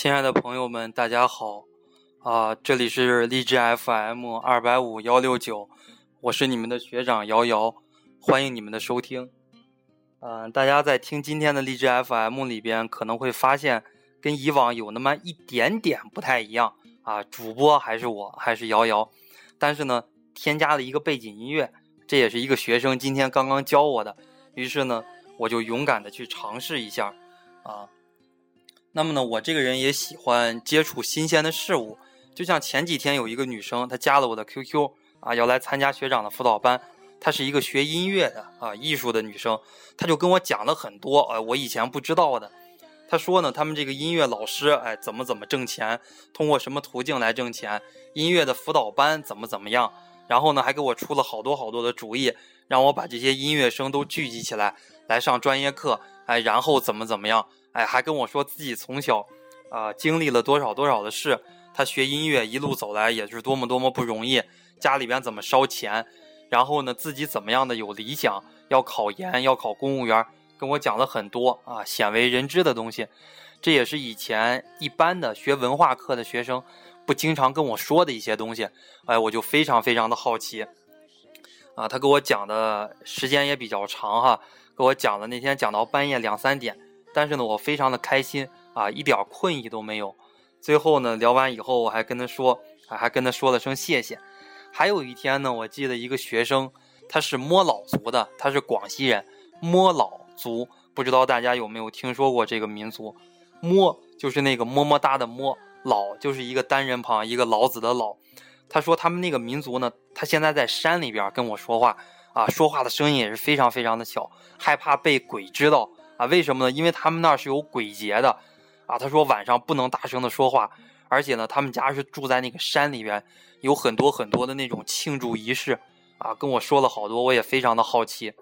亲爱的朋友们，大家好，啊，这里是荔枝 FM 二百五幺六九，我是你们的学长瑶瑶，欢迎你们的收听。嗯，大家在听今天的荔枝 FM 里边，可能会发现跟以往有那么一点点不太一样啊，主播还是我，还是瑶瑶，但是呢，添加了一个背景音乐，这也是一个学生今天刚刚教我的，于是呢，我就勇敢的去尝试一下，啊。那么呢，我这个人也喜欢接触新鲜的事物，就像前几天有一个女生，她加了我的 QQ 啊，要来参加学长的辅导班。她是一个学音乐的啊，艺术的女生，她就跟我讲了很多呃我以前不知道的。她说呢，他们这个音乐老师哎怎么怎么挣钱，通过什么途径来挣钱，音乐的辅导班怎么怎么样，然后呢还给我出了好多好多的主意，让我把这些音乐生都聚集起来来上专业课，哎，然后怎么怎么样。哎，还跟我说自己从小，啊，经历了多少多少的事。他学音乐一路走来也是多么多么不容易，家里边怎么烧钱，然后呢，自己怎么样的有理想，要考研，要考公务员，跟我讲了很多啊，鲜为人知的东西。这也是以前一般的学文化课的学生不经常跟我说的一些东西。哎，我就非常非常的好奇。啊，他给我讲的时间也比较长哈，给我讲的那天讲到半夜两三点。但是呢，我非常的开心啊，一点困意都没有。最后呢，聊完以后，我还跟他说，还跟他说了声谢谢。还有一天呢，我记得一个学生，他是摸老族的，他是广西人，摸老族，不知道大家有没有听说过这个民族？摸就是那个么么哒的摸，老就是一个单人旁，一个老子的老。他说他们那个民族呢，他现在在山里边跟我说话啊，说话的声音也是非常非常的小，害怕被鬼知道。啊，为什么呢？因为他们那儿是有鬼节的，啊，他说晚上不能大声的说话，而且呢，他们家是住在那个山里边，有很多很多的那种庆祝仪式，啊，跟我说了好多，我也非常的好奇，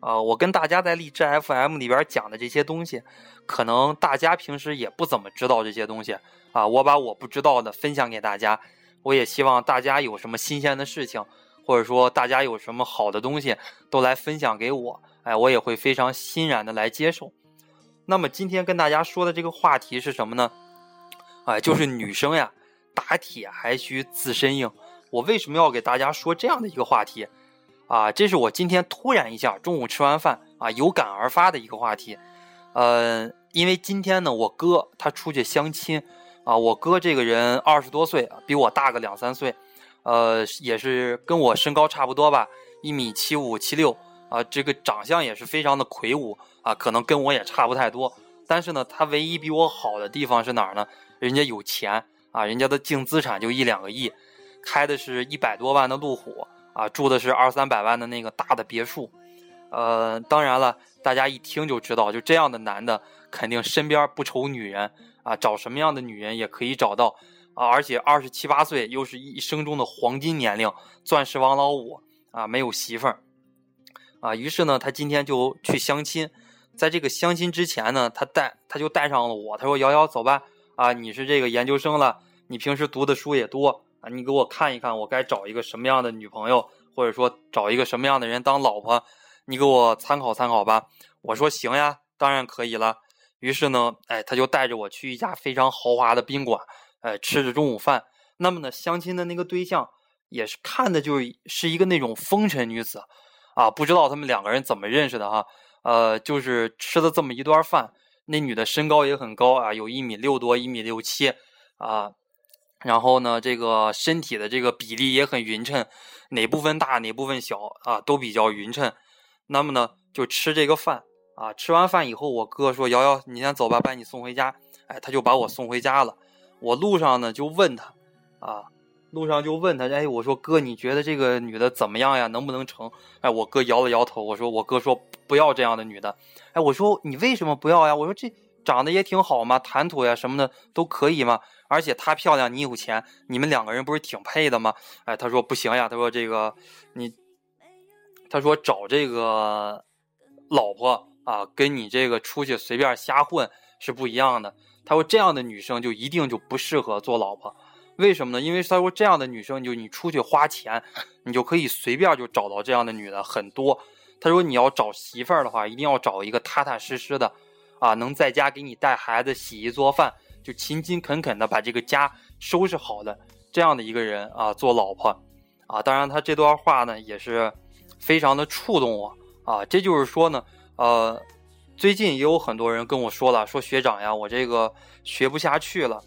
啊，我跟大家在荔枝 FM 里边讲的这些东西，可能大家平时也不怎么知道这些东西，啊，我把我不知道的分享给大家，我也希望大家有什么新鲜的事情，或者说大家有什么好的东西，都来分享给我。哎，我也会非常欣然的来接受。那么今天跟大家说的这个话题是什么呢？哎，就是女生呀，打铁还需自身硬。我为什么要给大家说这样的一个话题？啊，这是我今天突然一下中午吃完饭啊，有感而发的一个话题。呃，因为今天呢，我哥他出去相亲啊，我哥这个人二十多岁，比我大个两三岁，呃，也是跟我身高差不多吧，一米七五七六。啊，这个长相也是非常的魁梧啊，可能跟我也差不太多。但是呢，他唯一比我好的地方是哪儿呢？人家有钱啊，人家的净资产就一两个亿，开的是一百多万的路虎啊，住的是二三百万的那个大的别墅。呃，当然了，大家一听就知道，就这样的男的肯定身边不愁女人啊，找什么样的女人也可以找到啊。而且二十七八岁又是一生中的黄金年龄，钻石王老五啊，没有媳妇儿。啊，于是呢，他今天就去相亲，在这个相亲之前呢，他带他就带上了我，他说：“瑶瑶，走吧，啊，你是这个研究生了，你平时读的书也多啊，你给我看一看，我该找一个什么样的女朋友，或者说找一个什么样的人当老婆，你给我参考参考吧。”我说：“行呀，当然可以了。”于是呢，哎，他就带着我去一家非常豪华的宾馆，哎，吃着中午饭。那么呢，相亲的那个对象也是看的就是是一个那种风尘女子。啊，不知道他们两个人怎么认识的哈，呃，就是吃了这么一段饭，那女的身高也很高啊，有一米六多，一米六七啊，然后呢，这个身体的这个比例也很匀称，哪部分大哪部分小啊，都比较匀称。那么呢，就吃这个饭啊，吃完饭以后，我哥说：“瑶瑶，你先走吧，把你送回家。”哎，他就把我送回家了。我路上呢就问他，啊。路上就问他，哎，我说哥，你觉得这个女的怎么样呀？能不能成？哎，我哥摇了摇头，我说我哥说不要这样的女的。哎，我说你为什么不要呀？我说这长得也挺好嘛，谈吐呀什么的都可以嘛。而且她漂亮，你有钱，你们两个人不是挺配的吗？哎，他说不行呀，他说这个你，他说找这个老婆啊，跟你这个出去随便瞎混是不一样的。他说这样的女生就一定就不适合做老婆。为什么呢？因为他说这样的女生，就你出去花钱，你就可以随便就找到这样的女的很多。他说你要找媳妇儿的话，一定要找一个踏踏实实的，啊，能在家给你带孩子、洗衣做饭，就勤勤恳恳的把这个家收拾好的这样的一个人啊，做老婆啊。当然，他这段话呢也是非常的触动我啊。这就是说呢，呃，最近也有很多人跟我说了，说学长呀，我这个学不下去了。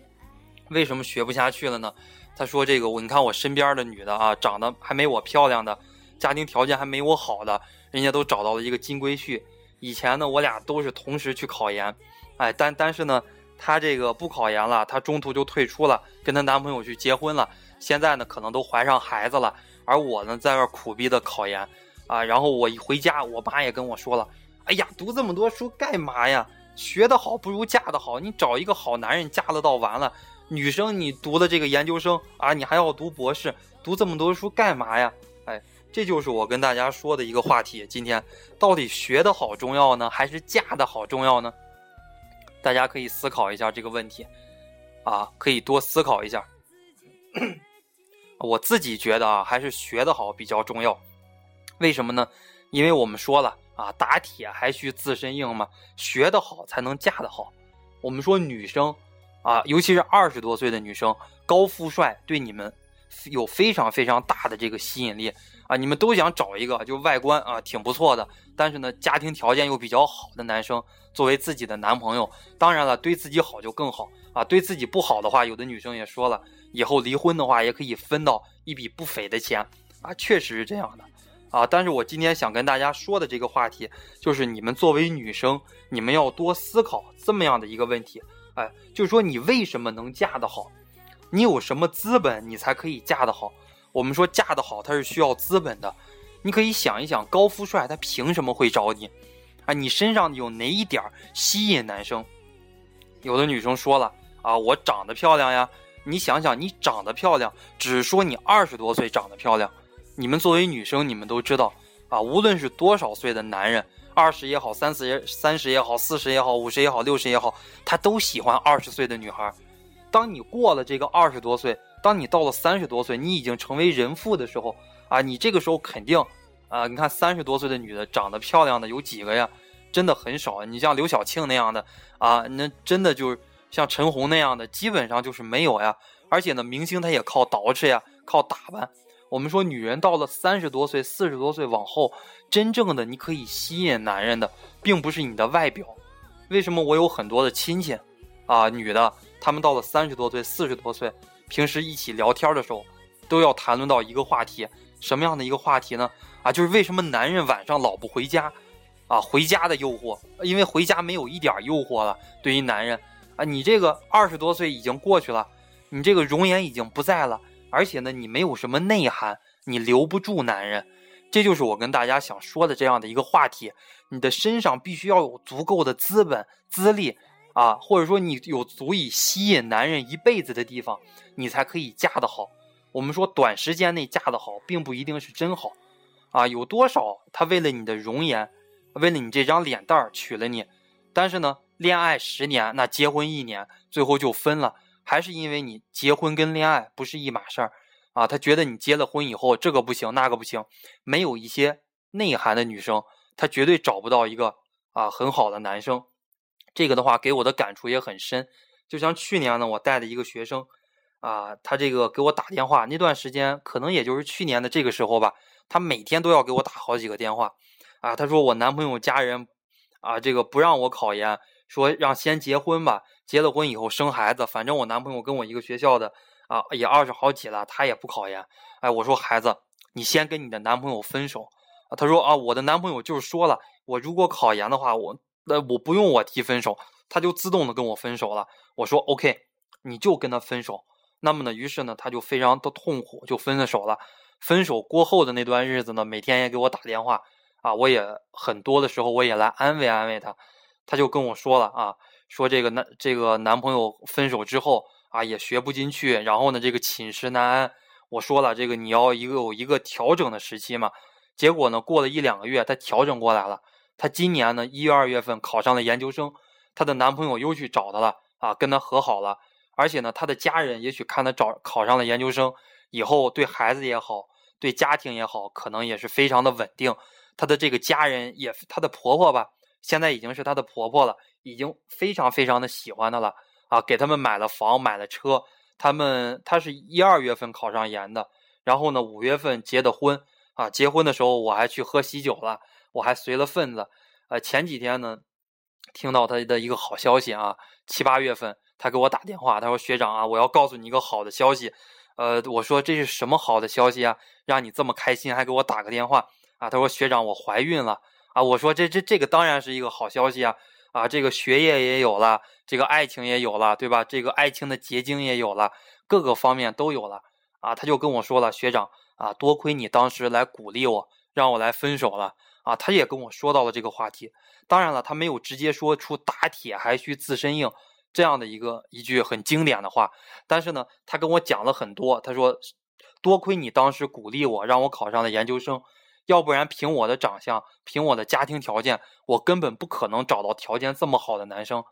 为什么学不下去了呢？他说这个我，你看我身边的女的啊，长得还没我漂亮的，家庭条件还没我好的，人家都找到了一个金龟婿。以前呢，我俩都是同时去考研，哎，但但是呢，她这个不考研了，她中途就退出了，跟她男朋友去结婚了。现在呢，可能都怀上孩子了，而我呢，在这苦逼的考研，啊，然后我一回家，我妈也跟我说了，哎呀，读这么多书干嘛呀？学得好不如嫁得好，你找一个好男人嫁了倒完了。女生，你读的这个研究生啊，你还要读博士，读这么多书干嘛呀？哎。这就是我跟大家说的一个话题。今天到底学的好重要呢，还是嫁的好重要呢？大家可以思考一下这个问题，啊，可以多思考一下。我自己觉得啊，还是学的好比较重要。为什么呢？因为我们说了啊，打铁还需自身硬嘛，学得好才能嫁得好。我们说女生啊，尤其是二十多岁的女生，高富帅对你们有非常非常大的这个吸引力。啊，你们都想找一个就外观啊挺不错的，但是呢家庭条件又比较好的男生作为自己的男朋友。当然了，对自己好就更好啊。对自己不好的话，有的女生也说了，以后离婚的话也可以分到一笔不菲的钱啊，确实是这样的啊。但是我今天想跟大家说的这个话题，就是你们作为女生，你们要多思考这么样的一个问题，哎，就是说你为什么能嫁得好？你有什么资本，你才可以嫁得好？我们说嫁得好，他是需要资本的。你可以想一想，高富帅他凭什么会找你？啊，你身上有哪一点吸引男生？有的女生说了啊，我长得漂亮呀。你想想，你长得漂亮，只说你二十多岁长得漂亮。你们作为女生，你们都知道啊，无论是多少岁的男人，二十也好，三十也三十也好，四十也好，五十也好，六十也好，他都喜欢二十岁的女孩。当你过了这个二十多岁，当你到了三十多岁，你已经成为人妇的时候，啊，你这个时候肯定，啊，你看三十多岁的女的长得漂亮的有几个呀？真的很少。你像刘晓庆那样的，啊，那真的就是像陈红那样的，基本上就是没有呀。而且呢，明星他也靠捯饬呀，靠打扮。我们说女人到了三十多岁、四十多岁往后，真正的你可以吸引男人的，并不是你的外表。为什么我有很多的亲戚，啊，女的，她们到了三十多岁、四十多岁。平时一起聊天的时候，都要谈论到一个话题，什么样的一个话题呢？啊，就是为什么男人晚上老不回家？啊，回家的诱惑，因为回家没有一点诱惑了。对于男人，啊，你这个二十多岁已经过去了，你这个容颜已经不在了，而且呢，你没有什么内涵，你留不住男人。这就是我跟大家想说的这样的一个话题。你的身上必须要有足够的资本、资历。啊，或者说你有足以吸引男人一辈子的地方，你才可以嫁得好。我们说短时间内嫁得好，并不一定是真好。啊，有多少他为了你的容颜，为了你这张脸蛋儿娶了你，但是呢，恋爱十年，那结婚一年，最后就分了，还是因为你结婚跟恋爱不是一码事儿。啊，他觉得你结了婚以后，这个不行，那个不行，没有一些内涵的女生，她绝对找不到一个啊很好的男生。这个的话给我的感触也很深，就像去年呢，我带的一个学生，啊，他这个给我打电话那段时间，可能也就是去年的这个时候吧，他每天都要给我打好几个电话，啊，他说我男朋友家人，啊，这个不让我考研，说让先结婚吧，结了婚以后生孩子，反正我男朋友跟我一个学校的，啊，也二十好几了，他也不考研，哎，我说孩子，你先跟你的男朋友分手，啊，他说啊，我的男朋友就是说了，我如果考研的话，我。那我不用我提分手，他就自动的跟我分手了。我说 OK，你就跟他分手。那么呢，于是呢，他就非常的痛苦，就分了手了。分手过后的那段日子呢，每天也给我打电话啊，我也很多的时候我也来安慰安慰他。他就跟我说了啊，说这个男这个男朋友分手之后啊，也学不进去，然后呢，这个寝食难安。我说了，这个你要一个有一个调整的时期嘛。结果呢，过了一两个月，他调整过来了。她今年呢一月二月份考上了研究生，她的男朋友又去找她了啊，跟她和好了，而且呢，她的家人也许看她找考上了研究生以后，对孩子也好，对家庭也好，可能也是非常的稳定。她的这个家人也，她的婆婆吧，现在已经是她的婆婆了，已经非常非常的喜欢她了啊，给他们买了房，买了车。他们她是一二月份考上研的，然后呢，五月份结的婚啊。结婚的时候我还去喝喜酒了，我还随了份子。呃，前几天呢，听到他的一个好消息啊，七八月份他给我打电话，他说：“学长啊，我要告诉你一个好的消息。”呃，我说：“这是什么好的消息啊？让你这么开心，还给我打个电话啊？”他说：“学长，我怀孕了啊！”我说：“这这这个当然是一个好消息啊！啊，这个学业也有了。”这个爱情也有了，对吧？这个爱情的结晶也有了，各个方面都有了啊！他就跟我说了，学长啊，多亏你当时来鼓励我，让我来分手了啊！他也跟我说到了这个话题。当然了，他没有直接说出“打铁还需自身硬”这样的一个一句很经典的话，但是呢，他跟我讲了很多。他说，多亏你当时鼓励我，让我考上了研究生，要不然凭我的长相，凭我的家庭条件，我根本不可能找到条件这么好的男生。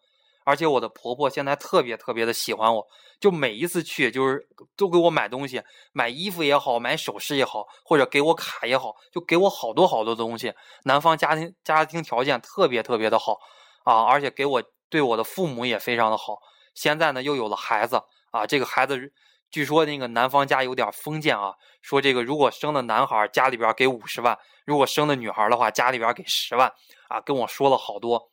而且我的婆婆现在特别特别的喜欢我，就每一次去就是都给我买东西，买衣服也好，买首饰也好，或者给我卡也好，就给我好多好多东西。男方家庭家庭条件特别特别的好啊，而且给我对我的父母也非常的好。现在呢又有了孩子啊，这个孩子据说那个男方家有点封建啊，说这个如果生了男孩家里边给五十万，如果生了女孩的话家里边给十万啊，跟我说了好多。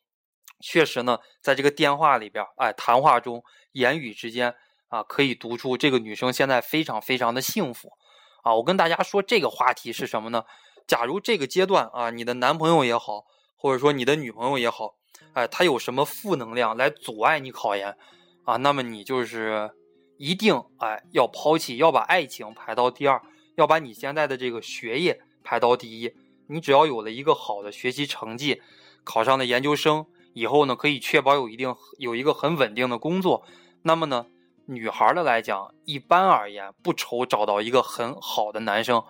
确实呢，在这个电话里边，哎，谈话中，言语之间啊，可以读出这个女生现在非常非常的幸福啊。我跟大家说这个话题是什么呢？假如这个阶段啊，你的男朋友也好，或者说你的女朋友也好，哎，他有什么负能量来阻碍你考研啊，那么你就是一定哎要抛弃，要把爱情排到第二，要把你现在的这个学业排到第一。你只要有了一个好的学习成绩，考上了研究生。以后呢，可以确保有一定有一个很稳定的工作。那么呢，女孩的来讲，一般而言不愁找到一个很好的男生，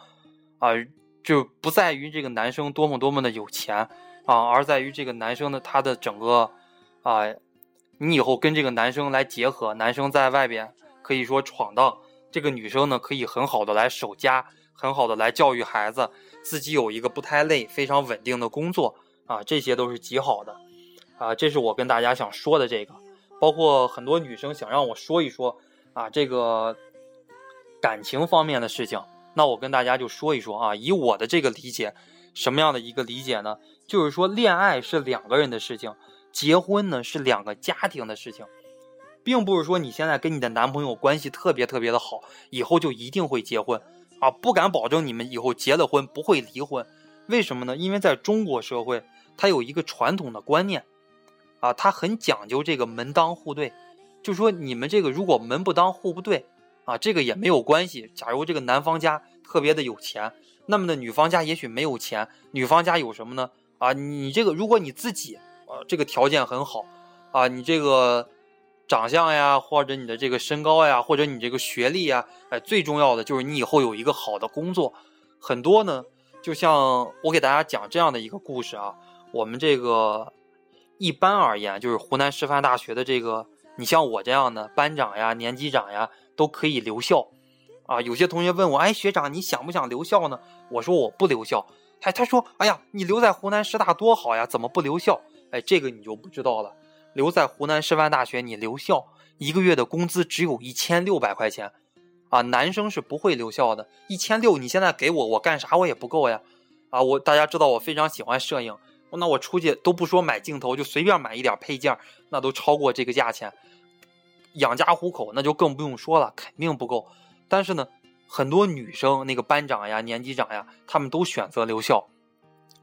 啊，就不在于这个男生多么多么的有钱啊，而在于这个男生的他的整个啊，你以后跟这个男生来结合，男生在外边可以说闯荡，这个女生呢可以很好的来守家，很好的来教育孩子，自己有一个不太累、非常稳定的工作啊，这些都是极好的。啊，这是我跟大家想说的这个，包括很多女生想让我说一说啊，这个感情方面的事情。那我跟大家就说一说啊，以我的这个理解，什么样的一个理解呢？就是说，恋爱是两个人的事情，结婚呢是两个家庭的事情，并不是说你现在跟你的男朋友关系特别特别的好，以后就一定会结婚啊，不敢保证你们以后结了婚不会离婚。为什么呢？因为在中国社会，它有一个传统的观念。啊，它很讲究这个门当户对，就说你们这个如果门不当户不对，啊，这个也没有关系。假如这个男方家特别的有钱，那么呢，女方家也许没有钱，女方家有什么呢？啊，你这个如果你自己啊这个条件很好，啊，你这个长相呀，或者你的这个身高呀，或者你这个学历呀，哎，最重要的就是你以后有一个好的工作。很多呢，就像我给大家讲这样的一个故事啊，我们这个。一般而言，就是湖南师范大学的这个，你像我这样的班长呀、年级长呀，都可以留校。啊，有些同学问我，哎，学长，你想不想留校呢？我说我不留校。哎，他说，哎呀，你留在湖南师大多好呀，怎么不留校？哎，这个你就不知道了。留在湖南师范大学，你留校一个月的工资只有一千六百块钱。啊，男生是不会留校的。一千六，你现在给我，我干啥我也不够呀。啊，我大家知道我非常喜欢摄影。那我出去都不说买镜头，就随便买一点配件，那都超过这个价钱。养家糊口那就更不用说了，肯定不够。但是呢，很多女生那个班长呀、年级长呀，他们都选择留校，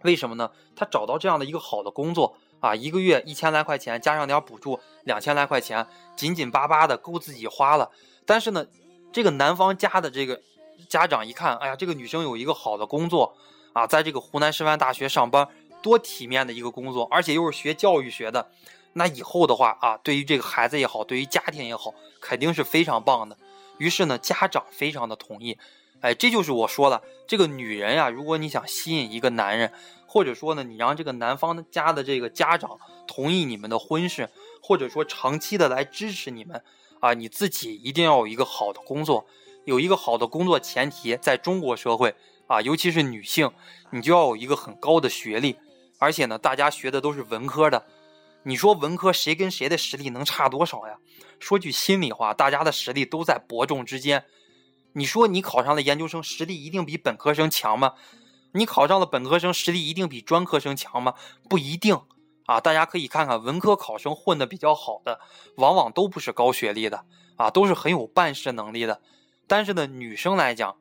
为什么呢？他找到这样的一个好的工作啊，一个月一千来块钱，加上点补助，两千来块钱，紧紧巴巴的够自己花了。但是呢，这个男方家的这个家长一看，哎呀，这个女生有一个好的工作啊，在这个湖南师范大学上班。多体面的一个工作，而且又是学教育学的，那以后的话啊，对于这个孩子也好，对于家庭也好，肯定是非常棒的。于是呢，家长非常的同意。哎，这就是我说了，这个女人呀，如果你想吸引一个男人，或者说呢，你让这个男方家的这个家长同意你们的婚事，或者说长期的来支持你们啊，你自己一定要有一个好的工作，有一个好的工作前提，在中国社会啊，尤其是女性，你就要有一个很高的学历。而且呢，大家学的都是文科的，你说文科谁跟谁的实力能差多少呀？说句心里话，大家的实力都在伯仲之间。你说你考上了研究生，实力一定比本科生强吗？你考上了本科生，实力一定比专科生强吗？不一定啊！大家可以看看文科考生混得比较好的，往往都不是高学历的啊，都是很有办事能力的。但是呢，女生来讲，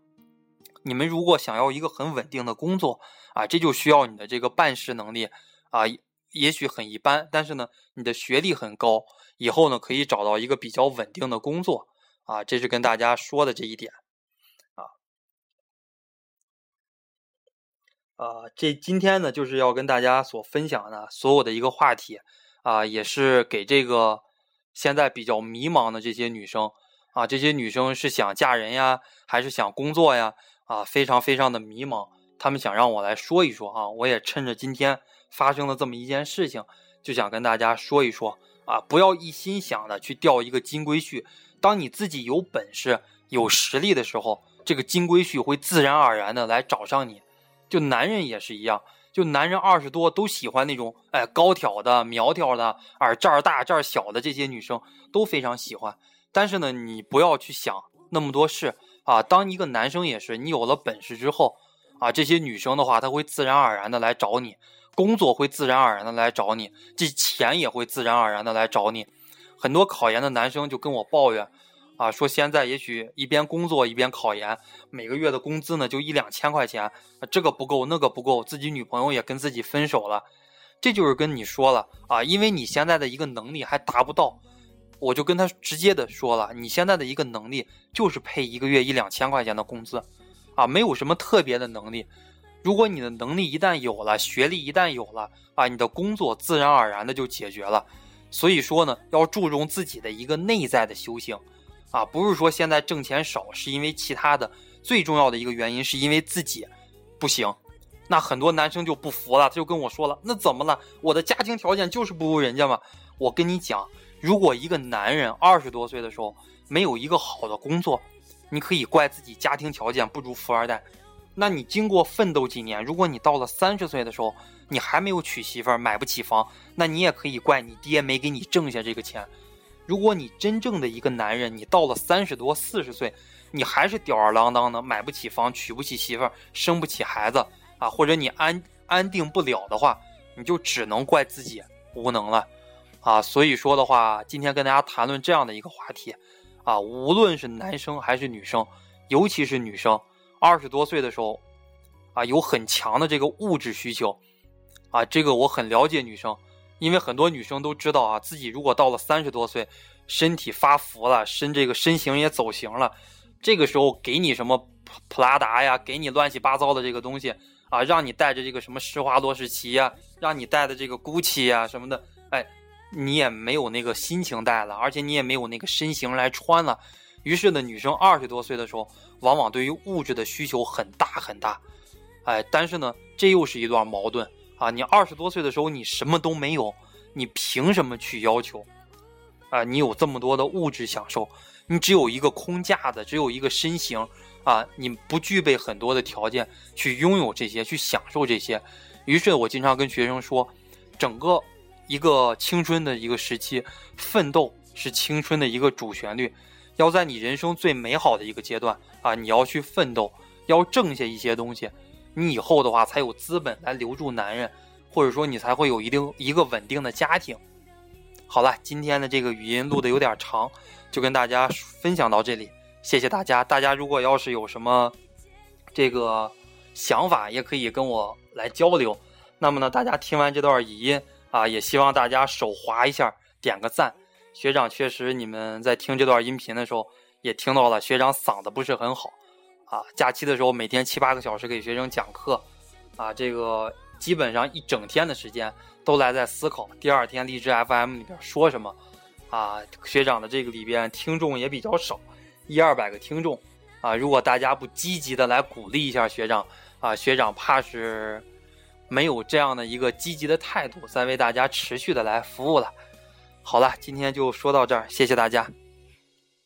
你们如果想要一个很稳定的工作啊，这就需要你的这个办事能力啊，也许很一般，但是呢，你的学历很高，以后呢可以找到一个比较稳定的工作啊，这是跟大家说的这一点。啊，这今天呢，就是要跟大家所分享的所有的一个话题，啊，也是给这个现在比较迷茫的这些女生，啊，这些女生是想嫁人呀，还是想工作呀？啊，非常非常的迷茫，她们想让我来说一说啊，我也趁着今天发生了这么一件事情，就想跟大家说一说啊，不要一心想的去钓一个金龟婿，当你自己有本事、有实力的时候，这个金龟婿会自然而然的来找上你。就男人也是一样，就男人二十多都喜欢那种哎高挑的、苗条的，啊这儿大这儿小的这些女生都非常喜欢。但是呢，你不要去想那么多事啊。当一个男生也是，你有了本事之后啊，这些女生的话，她会自然而然的来找你，工作会自然而然的来找你，这钱也会自然而然的来找你。很多考研的男生就跟我抱怨。啊，说现在也许一边工作一边考研，每个月的工资呢就一两千块钱，这个不够那个不够，自己女朋友也跟自己分手了，这就是跟你说了啊，因为你现在的一个能力还达不到，我就跟他直接的说了，你现在的一个能力就是配一个月一两千块钱的工资，啊，没有什么特别的能力，如果你的能力一旦有了，学历一旦有了，啊，你的工作自然而然的就解决了，所以说呢，要注重自己的一个内在的修行。啊，不是说现在挣钱少是因为其他的，最重要的一个原因是因为自己不行。那很多男生就不服了，他就跟我说了：“那怎么了？我的家庭条件就是不如人家嘛。”我跟你讲，如果一个男人二十多岁的时候没有一个好的工作，你可以怪自己家庭条件不如富二代。那你经过奋斗几年，如果你到了三十岁的时候你还没有娶媳妇儿，买不起房，那你也可以怪你爹没给你挣下这个钱。如果你真正的一个男人，你到了三十多、四十岁，你还是吊儿郎当的，买不起房，娶不起媳妇儿，生不起孩子啊，或者你安安定不了的话，你就只能怪自己无能了，啊，所以说的话，今天跟大家谈论这样的一个话题，啊，无论是男生还是女生，尤其是女生，二十多岁的时候，啊，有很强的这个物质需求，啊，这个我很了解女生。因为很多女生都知道啊，自己如果到了三十多岁，身体发福了，身这个身形也走形了，这个时候给你什么普普拉达呀，给你乱七八糟的这个东西啊，让你带着这个什么施华洛世奇呀，让你带的这个 GUCCI 呀什么的，哎，你也没有那个心情带了，而且你也没有那个身形来穿了。于是呢，女生二十多岁的时候，往往对于物质的需求很大很大，哎，但是呢，这又是一段矛盾。啊，你二十多岁的时候，你什么都没有，你凭什么去要求？啊，你有这么多的物质享受，你只有一个空架子，只有一个身形，啊，你不具备很多的条件去拥有这些，去享受这些。于是，我经常跟学生说，整个一个青春的一个时期，奋斗是青春的一个主旋律。要在你人生最美好的一个阶段，啊，你要去奋斗，要挣下一些东西。你以后的话才有资本来留住男人，或者说你才会有一定一个稳定的家庭。好了，今天的这个语音录的有点长，就跟大家分享到这里，谢谢大家。大家如果要是有什么这个想法，也可以跟我来交流。那么呢，大家听完这段语音啊，也希望大家手滑一下，点个赞。学长确实，你们在听这段音频的时候也听到了，学长嗓子不是很好。啊，假期的时候每天七八个小时给学生讲课，啊，这个基本上一整天的时间都来在思考第二天励志 FM 里边说什么，啊，学长的这个里边听众也比较少，一二百个听众，啊，如果大家不积极的来鼓励一下学长，啊，学长怕是没有这样的一个积极的态度，再为大家持续的来服务了。好了，今天就说到这儿，谢谢大家。